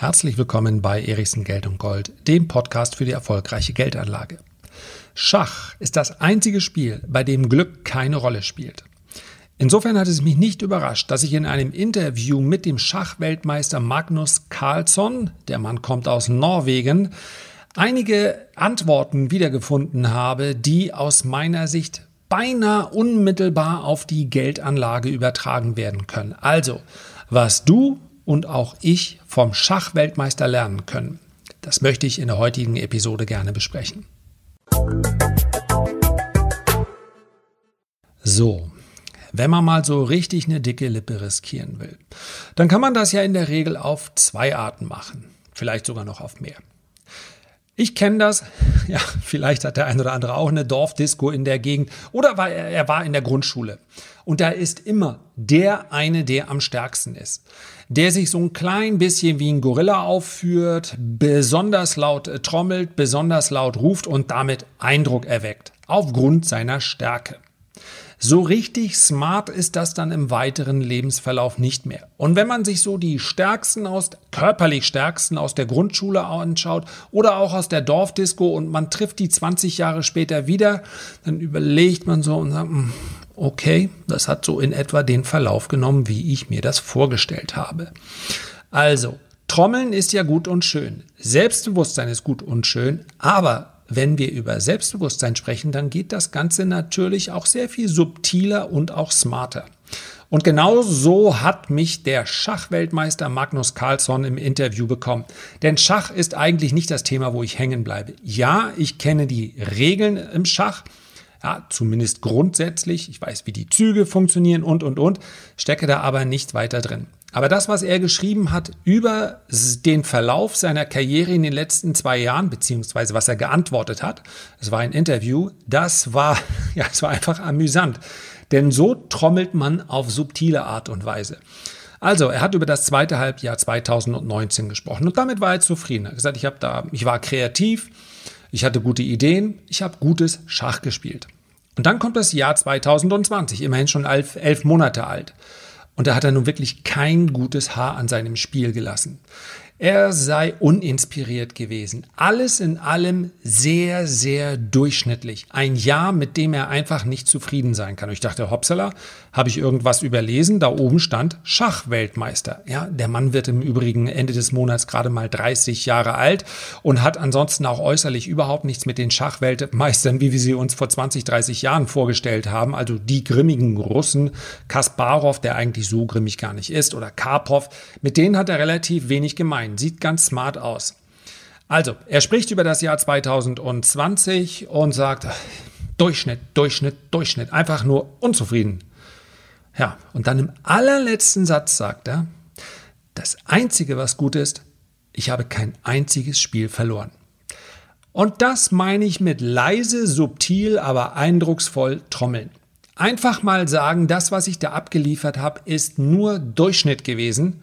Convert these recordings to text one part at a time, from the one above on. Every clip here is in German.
Herzlich willkommen bei Erichsen Geld und Gold, dem Podcast für die erfolgreiche Geldanlage. Schach ist das einzige Spiel, bei dem Glück keine Rolle spielt. Insofern hat es mich nicht überrascht, dass ich in einem Interview mit dem Schachweltmeister Magnus Carlsson, der Mann kommt aus Norwegen, einige Antworten wiedergefunden habe, die aus meiner Sicht beinahe unmittelbar auf die Geldanlage übertragen werden können. Also, was du und auch ich vom Schachweltmeister lernen können. Das möchte ich in der heutigen Episode gerne besprechen. So, wenn man mal so richtig eine dicke Lippe riskieren will, dann kann man das ja in der Regel auf zwei Arten machen, vielleicht sogar noch auf mehr. Ich kenne das. Ja, vielleicht hat der ein oder andere auch eine Dorfdisco in der Gegend oder war er, war in der Grundschule. Und da ist immer der eine, der am stärksten ist. Der sich so ein klein bisschen wie ein Gorilla aufführt, besonders laut äh, trommelt, besonders laut ruft und damit Eindruck erweckt. Aufgrund seiner Stärke. So richtig smart ist das dann im weiteren Lebensverlauf nicht mehr. Und wenn man sich so die stärksten aus, körperlich stärksten aus der Grundschule anschaut oder auch aus der Dorfdisco und man trifft die 20 Jahre später wieder, dann überlegt man so und sagt, hm, okay, das hat so in etwa den Verlauf genommen, wie ich mir das vorgestellt habe. Also, Trommeln ist ja gut und schön. Selbstbewusstsein ist gut und schön, aber wenn wir über Selbstbewusstsein sprechen, dann geht das Ganze natürlich auch sehr viel subtiler und auch smarter. Und genau so hat mich der Schachweltmeister Magnus Carlsson im Interview bekommen. Denn Schach ist eigentlich nicht das Thema, wo ich hängen bleibe. Ja, ich kenne die Regeln im Schach, ja, zumindest grundsätzlich. Ich weiß, wie die Züge funktionieren und, und, und, stecke da aber nicht weiter drin. Aber das, was er geschrieben hat über den Verlauf seiner Karriere in den letzten zwei Jahren, beziehungsweise was er geantwortet hat, es war ein Interview, das war, ja, es war einfach amüsant. Denn so trommelt man auf subtile Art und Weise. Also, er hat über das zweite Halbjahr 2019 gesprochen und damit war er zufrieden. Er hat gesagt, ich, habe da, ich war kreativ, ich hatte gute Ideen, ich habe gutes Schach gespielt. Und dann kommt das Jahr 2020, immerhin schon elf, elf Monate alt. Und da hat er nun wirklich kein gutes Haar an seinem Spiel gelassen. Er sei uninspiriert gewesen. Alles in allem sehr, sehr durchschnittlich. Ein Jahr, mit dem er einfach nicht zufrieden sein kann. Und ich dachte, hoppsala, habe ich irgendwas überlesen? Da oben stand Schachweltmeister. Ja, der Mann wird im Übrigen Ende des Monats gerade mal 30 Jahre alt und hat ansonsten auch äußerlich überhaupt nichts mit den Schachweltmeistern, wie wir sie uns vor 20, 30 Jahren vorgestellt haben. Also die grimmigen Russen, Kasparov, der eigentlich so grimmig gar nicht ist, oder Karpov, mit denen hat er relativ wenig gemeint ein. Sieht ganz smart aus. Also, er spricht über das Jahr 2020 und sagt, Durchschnitt, Durchschnitt, Durchschnitt, einfach nur unzufrieden. Ja, und dann im allerletzten Satz sagt er, das Einzige, was gut ist, ich habe kein einziges Spiel verloren. Und das meine ich mit leise, subtil, aber eindrucksvoll trommeln. Einfach mal sagen, das, was ich da abgeliefert habe, ist nur Durchschnitt gewesen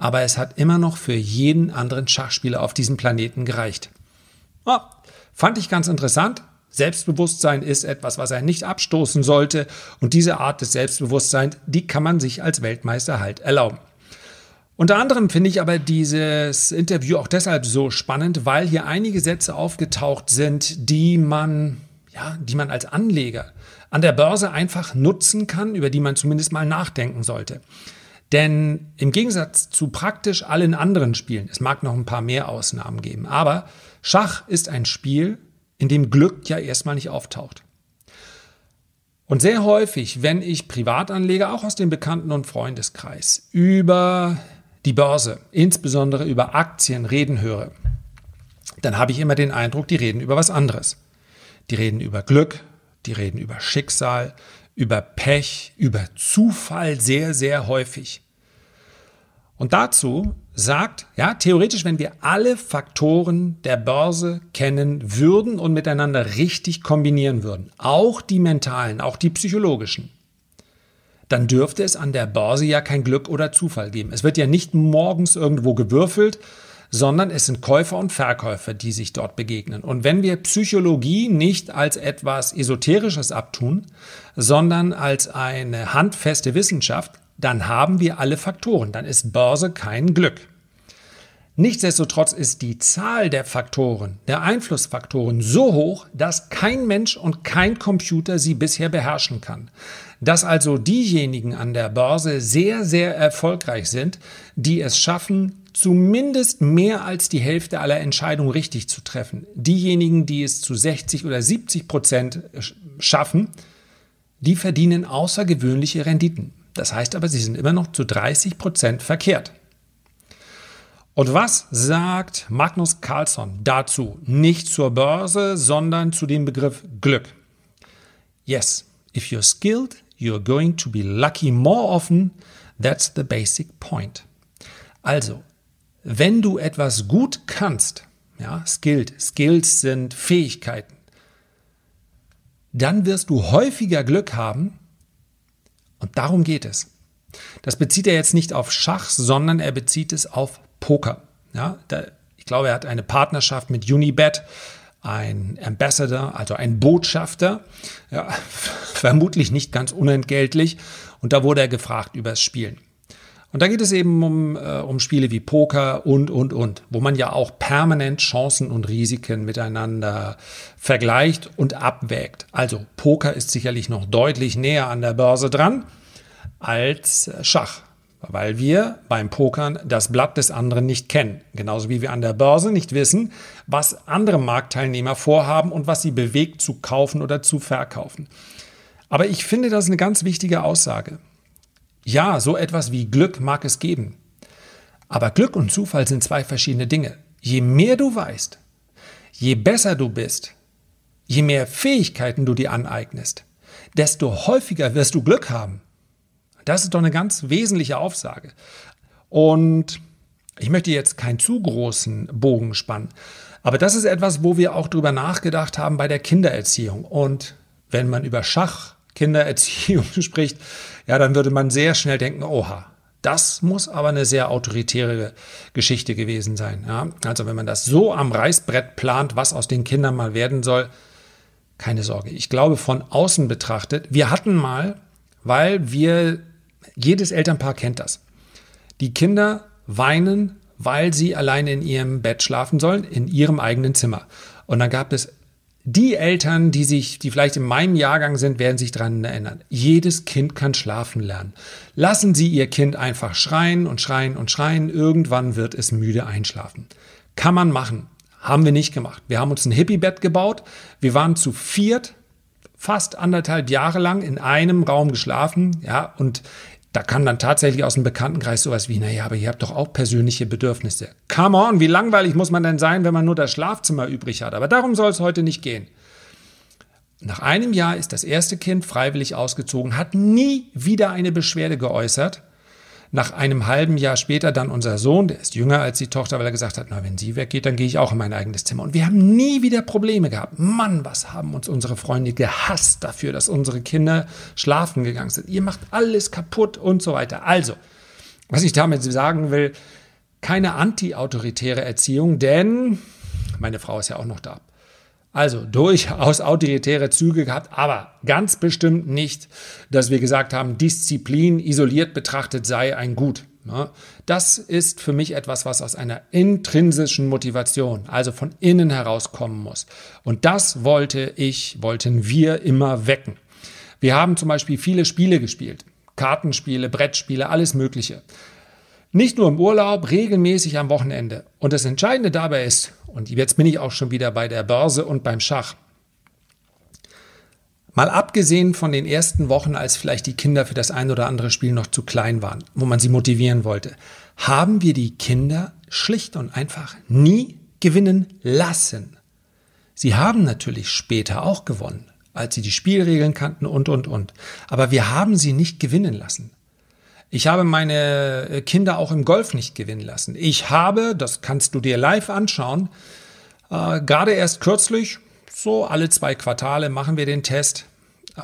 aber es hat immer noch für jeden anderen Schachspieler auf diesem Planeten gereicht. Oh, fand ich ganz interessant. Selbstbewusstsein ist etwas, was er nicht abstoßen sollte und diese Art des Selbstbewusstseins, die kann man sich als Weltmeister halt erlauben. Unter anderem finde ich aber dieses Interview auch deshalb so spannend, weil hier einige Sätze aufgetaucht sind, die man, ja, die man als Anleger an der Börse einfach nutzen kann, über die man zumindest mal nachdenken sollte. Denn im Gegensatz zu praktisch allen anderen Spielen, es mag noch ein paar mehr Ausnahmen geben, aber Schach ist ein Spiel, in dem Glück ja erstmal nicht auftaucht. Und sehr häufig, wenn ich Privatanleger, auch aus dem Bekannten- und Freundeskreis, über die Börse, insbesondere über Aktien reden höre, dann habe ich immer den Eindruck, die reden über was anderes. Die reden über Glück, die reden über Schicksal, über Pech, über Zufall sehr, sehr häufig. Und dazu sagt, ja, theoretisch, wenn wir alle Faktoren der Börse kennen würden und miteinander richtig kombinieren würden, auch die mentalen, auch die psychologischen, dann dürfte es an der Börse ja kein Glück oder Zufall geben. Es wird ja nicht morgens irgendwo gewürfelt, sondern es sind Käufer und Verkäufer, die sich dort begegnen. Und wenn wir Psychologie nicht als etwas Esoterisches abtun, sondern als eine handfeste Wissenschaft, dann haben wir alle Faktoren. Dann ist Börse kein Glück. Nichtsdestotrotz ist die Zahl der Faktoren, der Einflussfaktoren so hoch, dass kein Mensch und kein Computer sie bisher beherrschen kann. Dass also diejenigen an der Börse sehr, sehr erfolgreich sind, die es schaffen, zumindest mehr als die Hälfte aller Entscheidungen richtig zu treffen. Diejenigen, die es zu 60 oder 70 Prozent schaffen, die verdienen außergewöhnliche Renditen. Das heißt aber, sie sind immer noch zu 30 Prozent verkehrt. Und was sagt Magnus Carlsson dazu? Nicht zur Börse, sondern zu dem Begriff Glück. Yes, if you're skilled, you're going to be lucky more often. That's the basic point. Also, wenn du etwas gut kannst, ja, skilled, Skills sind Fähigkeiten, dann wirst du häufiger Glück haben und darum geht es. Das bezieht er jetzt nicht auf Schach, sondern er bezieht es auf Poker. Ja, da, ich glaube, er hat eine Partnerschaft mit Unibet, ein Ambassador, also ein Botschafter, ja, vermutlich nicht ganz unentgeltlich. Und da wurde er gefragt über das Spielen. Und da geht es eben um, äh, um Spiele wie Poker und, und, und, wo man ja auch permanent Chancen und Risiken miteinander vergleicht und abwägt. Also Poker ist sicherlich noch deutlich näher an der Börse dran als Schach, weil wir beim Pokern das Blatt des anderen nicht kennen. Genauso wie wir an der Börse nicht wissen, was andere Marktteilnehmer vorhaben und was sie bewegt zu kaufen oder zu verkaufen. Aber ich finde das eine ganz wichtige Aussage. Ja, so etwas wie Glück mag es geben. Aber Glück und Zufall sind zwei verschiedene Dinge. Je mehr du weißt, je besser du bist, je mehr Fähigkeiten du dir aneignest, desto häufiger wirst du Glück haben. Das ist doch eine ganz wesentliche Aufsage. Und ich möchte jetzt keinen zu großen Bogen spannen, aber das ist etwas, wo wir auch drüber nachgedacht haben bei der Kindererziehung. Und wenn man über Schach Kindererziehung spricht, ja, dann würde man sehr schnell denken, oha, das muss aber eine sehr autoritäre Geschichte gewesen sein. Ja? Also wenn man das so am Reißbrett plant, was aus den Kindern mal werden soll, keine Sorge. Ich glaube, von außen betrachtet, wir hatten mal, weil wir, jedes Elternpaar kennt das. Die Kinder weinen, weil sie alleine in ihrem Bett schlafen sollen, in ihrem eigenen Zimmer. Und dann gab es die Eltern, die sich, die vielleicht in meinem Jahrgang sind, werden sich daran erinnern. Jedes Kind kann schlafen lernen. Lassen Sie Ihr Kind einfach schreien und schreien und schreien. Irgendwann wird es müde einschlafen. Kann man machen. Haben wir nicht gemacht. Wir haben uns ein Hippie-Bett gebaut. Wir waren zu viert, fast anderthalb Jahre lang in einem Raum geschlafen. Ja, und da kam dann tatsächlich aus dem Bekanntenkreis sowas wie, naja, aber ihr habt doch auch persönliche Bedürfnisse. Come on, wie langweilig muss man denn sein, wenn man nur das Schlafzimmer übrig hat? Aber darum soll es heute nicht gehen. Nach einem Jahr ist das erste Kind freiwillig ausgezogen, hat nie wieder eine Beschwerde geäußert nach einem halben Jahr später dann unser Sohn, der ist jünger als die Tochter, weil er gesagt hat, na, wenn sie weggeht, dann gehe ich auch in mein eigenes Zimmer. Und wir haben nie wieder Probleme gehabt. Mann, was haben uns unsere Freunde gehasst dafür, dass unsere Kinder schlafen gegangen sind. Ihr macht alles kaputt und so weiter. Also, was ich damit sagen will, keine anti-autoritäre Erziehung, denn meine Frau ist ja auch noch da. Also durchaus autoritäre Züge gehabt, aber ganz bestimmt nicht, dass wir gesagt haben, Disziplin isoliert betrachtet sei ein Gut. Das ist für mich etwas, was aus einer intrinsischen Motivation, also von innen herauskommen muss. Und das wollte ich, wollten wir immer wecken. Wir haben zum Beispiel viele Spiele gespielt. Kartenspiele, Brettspiele, alles Mögliche. Nicht nur im Urlaub, regelmäßig am Wochenende. Und das Entscheidende dabei ist, und jetzt bin ich auch schon wieder bei der Börse und beim Schach. Mal abgesehen von den ersten Wochen, als vielleicht die Kinder für das ein oder andere Spiel noch zu klein waren, wo man sie motivieren wollte, haben wir die Kinder schlicht und einfach nie gewinnen lassen. Sie haben natürlich später auch gewonnen, als sie die Spielregeln kannten und, und, und. Aber wir haben sie nicht gewinnen lassen. Ich habe meine äh, Kinder auch im Golf nicht gewinnen lassen. Ich habe, das kannst du dir live anschauen, äh, gerade erst kürzlich, so alle zwei Quartale machen wir den Test, äh,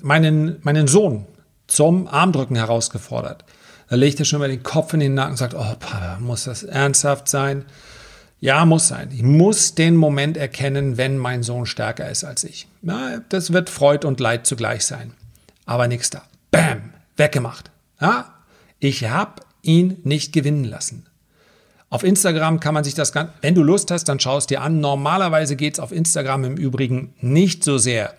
meinen, meinen Sohn zum Armdrücken herausgefordert. Da legt er schon mal den Kopf in den Nacken und sagt, oh Papa, muss das ernsthaft sein? Ja, muss sein. Ich muss den Moment erkennen, wenn mein Sohn stärker ist als ich. Na, das wird Freud und Leid zugleich sein. Aber nichts da. Bam, weggemacht. Ja, ich habe ihn nicht gewinnen lassen. Auf Instagram kann man sich das, wenn du Lust hast, dann schau es dir an. Normalerweise geht es auf Instagram im Übrigen nicht so sehr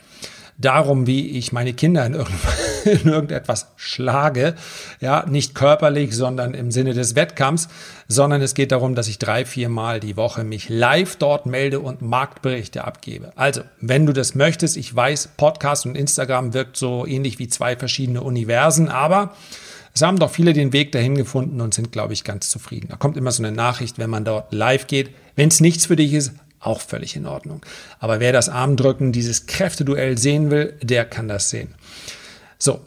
darum, wie ich meine Kinder in irgendetwas schlage. Ja, nicht körperlich, sondern im Sinne des Wettkampfs, sondern es geht darum, dass ich drei, vier Mal die Woche mich live dort melde und Marktberichte abgebe. Also, wenn du das möchtest, ich weiß, Podcast und Instagram wirkt so ähnlich wie zwei verschiedene Universen, aber es haben doch viele den Weg dahin gefunden und sind, glaube ich, ganz zufrieden. Da kommt immer so eine Nachricht, wenn man dort live geht. Wenn es nichts für dich ist, auch völlig in Ordnung. Aber wer das Armdrücken, dieses Kräfteduell sehen will, der kann das sehen. So,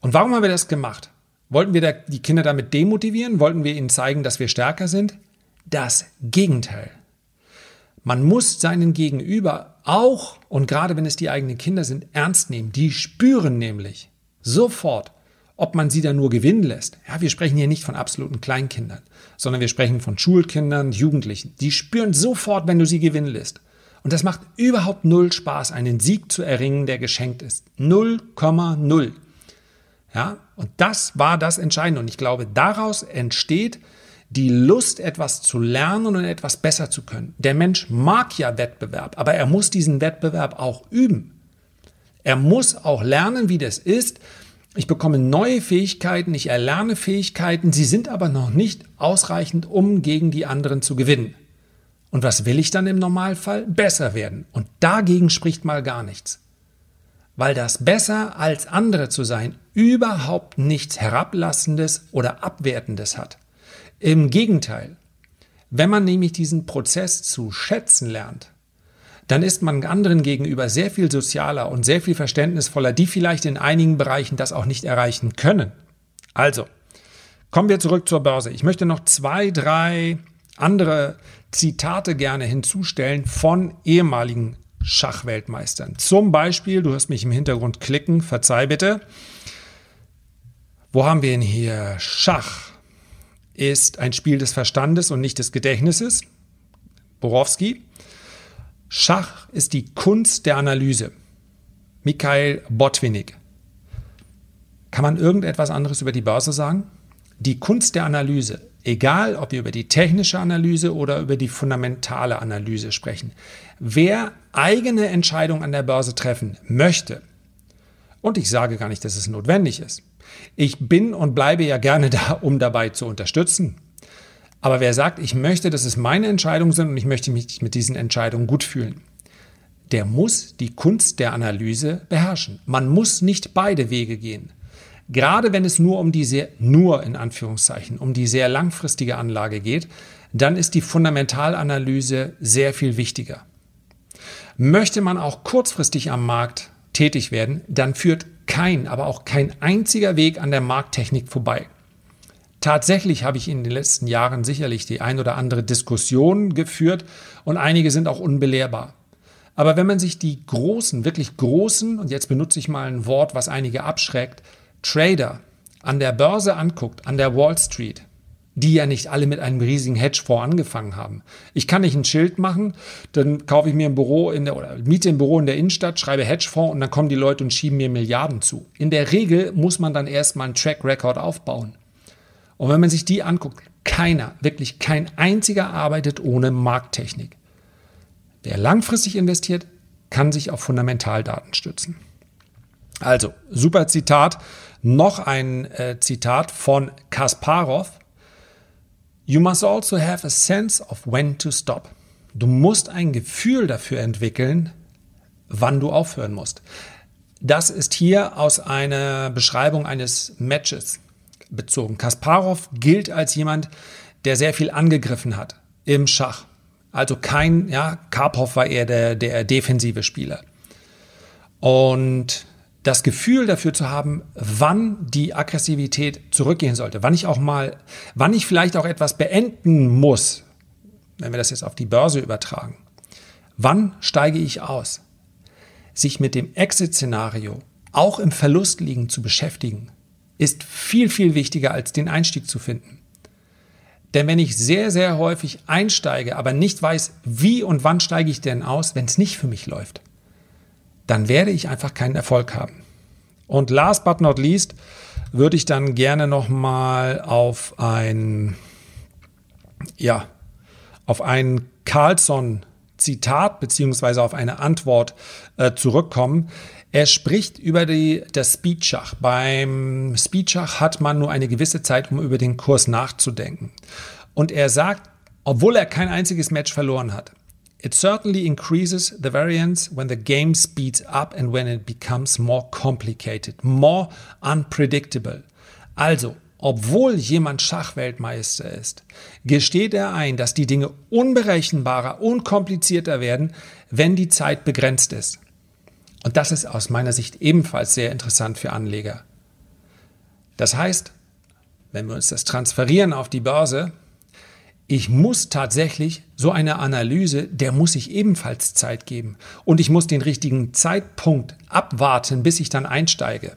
und warum haben wir das gemacht? Wollten wir die Kinder damit demotivieren? Wollten wir ihnen zeigen, dass wir stärker sind? Das Gegenteil. Man muss seinen Gegenüber auch, und gerade wenn es die eigenen Kinder sind, ernst nehmen. Die spüren nämlich sofort, ob man sie da nur gewinnen lässt. Ja, wir sprechen hier nicht von absoluten Kleinkindern, sondern wir sprechen von Schulkindern, Jugendlichen. Die spüren sofort, wenn du sie gewinnen lässt. Und das macht überhaupt null Spaß, einen Sieg zu erringen, der geschenkt ist. 0,0. Ja, und das war das Entscheidende. Und ich glaube, daraus entsteht die Lust, etwas zu lernen und etwas besser zu können. Der Mensch mag ja Wettbewerb, aber er muss diesen Wettbewerb auch üben. Er muss auch lernen, wie das ist, ich bekomme neue Fähigkeiten, ich erlerne Fähigkeiten, sie sind aber noch nicht ausreichend, um gegen die anderen zu gewinnen. Und was will ich dann im Normalfall? Besser werden. Und dagegen spricht mal gar nichts. Weil das besser als andere zu sein überhaupt nichts Herablassendes oder Abwertendes hat. Im Gegenteil, wenn man nämlich diesen Prozess zu schätzen lernt, dann ist man anderen gegenüber sehr viel sozialer und sehr viel verständnisvoller, die vielleicht in einigen Bereichen das auch nicht erreichen können. Also, kommen wir zurück zur Börse. Ich möchte noch zwei, drei andere Zitate gerne hinzustellen von ehemaligen Schachweltmeistern. Zum Beispiel, du hörst mich im Hintergrund klicken, verzeih bitte. Wo haben wir ihn hier? Schach ist ein Spiel des Verstandes und nicht des Gedächtnisses. Borowski. Schach ist die Kunst der Analyse. Mikhail Botwinnik. Kann man irgendetwas anderes über die Börse sagen? Die Kunst der Analyse, egal ob wir über die technische Analyse oder über die fundamentale Analyse sprechen. Wer eigene Entscheidungen an der Börse treffen möchte, und ich sage gar nicht, dass es notwendig ist, ich bin und bleibe ja gerne da, um dabei zu unterstützen, aber wer sagt, ich möchte, dass es meine Entscheidungen sind und ich möchte mich mit diesen Entscheidungen gut fühlen, der muss die Kunst der Analyse beherrschen. Man muss nicht beide Wege gehen. Gerade wenn es nur um die sehr, nur in Anführungszeichen, um die sehr langfristige Anlage geht, dann ist die Fundamentalanalyse sehr viel wichtiger. Möchte man auch kurzfristig am Markt tätig werden, dann führt kein, aber auch kein einziger Weg an der Markttechnik vorbei. Tatsächlich habe ich in den letzten Jahren sicherlich die ein oder andere Diskussion geführt und einige sind auch unbelehrbar. Aber wenn man sich die großen, wirklich großen, und jetzt benutze ich mal ein Wort, was einige abschreckt, Trader an der Börse anguckt, an der Wall Street, die ja nicht alle mit einem riesigen Hedgefonds angefangen haben. Ich kann nicht ein Schild machen, dann kaufe ich mir ein Büro in der oder miete ein Büro in der Innenstadt, schreibe Hedgefonds und dann kommen die Leute und schieben mir Milliarden zu. In der Regel muss man dann erstmal einen Track Record aufbauen. Und wenn man sich die anguckt, keiner, wirklich kein einziger arbeitet ohne Markttechnik. Wer langfristig investiert, kann sich auf Fundamentaldaten stützen. Also, super Zitat. Noch ein äh, Zitat von Kasparov. You must also have a sense of when to stop. Du musst ein Gefühl dafür entwickeln, wann du aufhören musst. Das ist hier aus einer Beschreibung eines Matches bezogen. Kasparov gilt als jemand, der sehr viel angegriffen hat im Schach. Also kein, ja, Karpov war eher der, der defensive Spieler. Und das Gefühl dafür zu haben, wann die Aggressivität zurückgehen sollte, wann ich auch mal, wann ich vielleicht auch etwas beenden muss, wenn wir das jetzt auf die Börse übertragen. Wann steige ich aus? Sich mit dem Exit-Szenario auch im Verlust liegen zu beschäftigen, ist viel, viel wichtiger als den Einstieg zu finden. Denn wenn ich sehr, sehr häufig einsteige, aber nicht weiß, wie und wann steige ich denn aus, wenn es nicht für mich läuft, dann werde ich einfach keinen Erfolg haben. Und last but not least würde ich dann gerne nochmal auf ein, ja, auf ein Carlson-Zitat beziehungsweise auf eine Antwort äh, zurückkommen. Er spricht über die, das Speedschach. Beim Speedschach hat man nur eine gewisse Zeit, um über den Kurs nachzudenken. Und er sagt, obwohl er kein einziges Match verloren hat, It certainly increases the variance when the game speeds up and when it becomes more complicated, more unpredictable. Also, obwohl jemand Schachweltmeister ist, gesteht er ein, dass die Dinge unberechenbarer, unkomplizierter werden, wenn die Zeit begrenzt ist. Und das ist aus meiner Sicht ebenfalls sehr interessant für Anleger. Das heißt, wenn wir uns das transferieren auf die Börse, ich muss tatsächlich so eine Analyse, der muss ich ebenfalls Zeit geben. Und ich muss den richtigen Zeitpunkt abwarten, bis ich dann einsteige.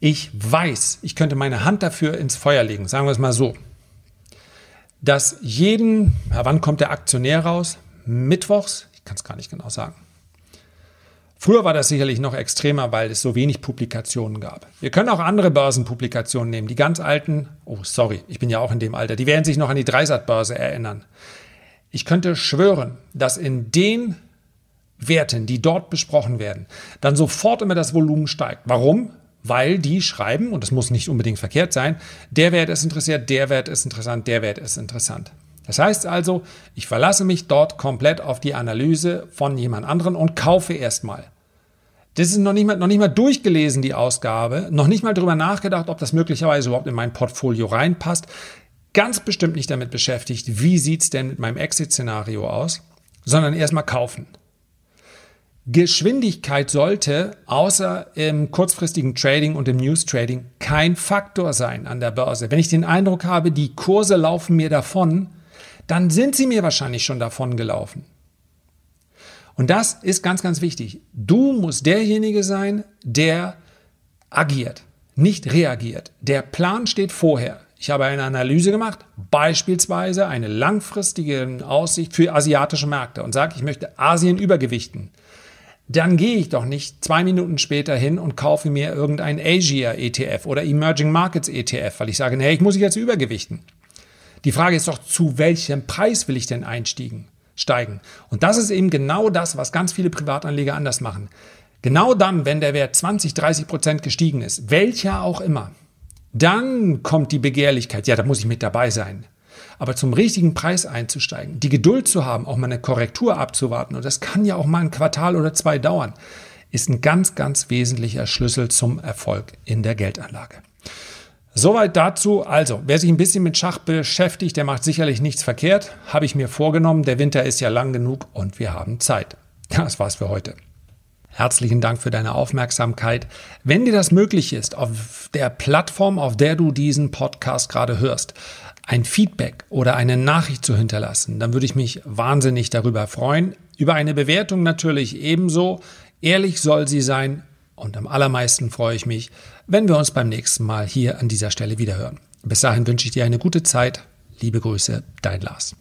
Ich weiß, ich könnte meine Hand dafür ins Feuer legen, sagen wir es mal so, dass jeden, wann kommt der Aktionär raus? Mittwochs? Ich kann es gar nicht genau sagen. Früher war das sicherlich noch extremer, weil es so wenig Publikationen gab. Wir können auch andere Börsenpublikationen nehmen. Die ganz alten, oh sorry, ich bin ja auch in dem Alter, die werden sich noch an die Dreisat-Börse erinnern. Ich könnte schwören, dass in den Werten, die dort besprochen werden, dann sofort immer das Volumen steigt. Warum? Weil die schreiben, und das muss nicht unbedingt verkehrt sein, der Wert ist interessiert, der Wert ist interessant, der Wert ist interessant. Das heißt also, ich verlasse mich dort komplett auf die Analyse von jemand anderen und kaufe erstmal. Das ist noch nicht, mal, noch nicht mal durchgelesen, die Ausgabe, noch nicht mal darüber nachgedacht, ob das möglicherweise überhaupt in mein Portfolio reinpasst. Ganz bestimmt nicht damit beschäftigt, wie sieht es denn mit meinem Exit-Szenario aus, sondern erstmal kaufen. Geschwindigkeit sollte außer im kurzfristigen Trading und im News Trading kein Faktor sein an der Börse. Wenn ich den Eindruck habe, die Kurse laufen mir davon, dann sind sie mir wahrscheinlich schon davon gelaufen. Und das ist ganz, ganz wichtig. Du musst derjenige sein, der agiert, nicht reagiert. Der Plan steht vorher. Ich habe eine Analyse gemacht, beispielsweise eine langfristige Aussicht für asiatische Märkte und sage, ich möchte Asien übergewichten. Dann gehe ich doch nicht zwei Minuten später hin und kaufe mir irgendein Asia ETF oder Emerging Markets ETF, weil ich sage, nee, ich muss jetzt übergewichten. Die Frage ist doch, zu welchem Preis will ich denn einsteigen? Steigen. Und das ist eben genau das, was ganz viele Privatanleger anders machen. Genau dann, wenn der Wert 20, 30 Prozent gestiegen ist, welcher auch immer, dann kommt die Begehrlichkeit, ja, da muss ich mit dabei sein. Aber zum richtigen Preis einzusteigen, die Geduld zu haben, auch mal eine Korrektur abzuwarten, und das kann ja auch mal ein Quartal oder zwei dauern, ist ein ganz, ganz wesentlicher Schlüssel zum Erfolg in der Geldanlage. Soweit dazu. Also, wer sich ein bisschen mit Schach beschäftigt, der macht sicherlich nichts verkehrt. Habe ich mir vorgenommen. Der Winter ist ja lang genug und wir haben Zeit. Das war's für heute. Herzlichen Dank für deine Aufmerksamkeit. Wenn dir das möglich ist, auf der Plattform, auf der du diesen Podcast gerade hörst, ein Feedback oder eine Nachricht zu hinterlassen, dann würde ich mich wahnsinnig darüber freuen. Über eine Bewertung natürlich ebenso. Ehrlich soll sie sein, und am allermeisten freue ich mich, wenn wir uns beim nächsten Mal hier an dieser Stelle wiederhören. Bis dahin wünsche ich dir eine gute Zeit. Liebe Grüße, dein Lars.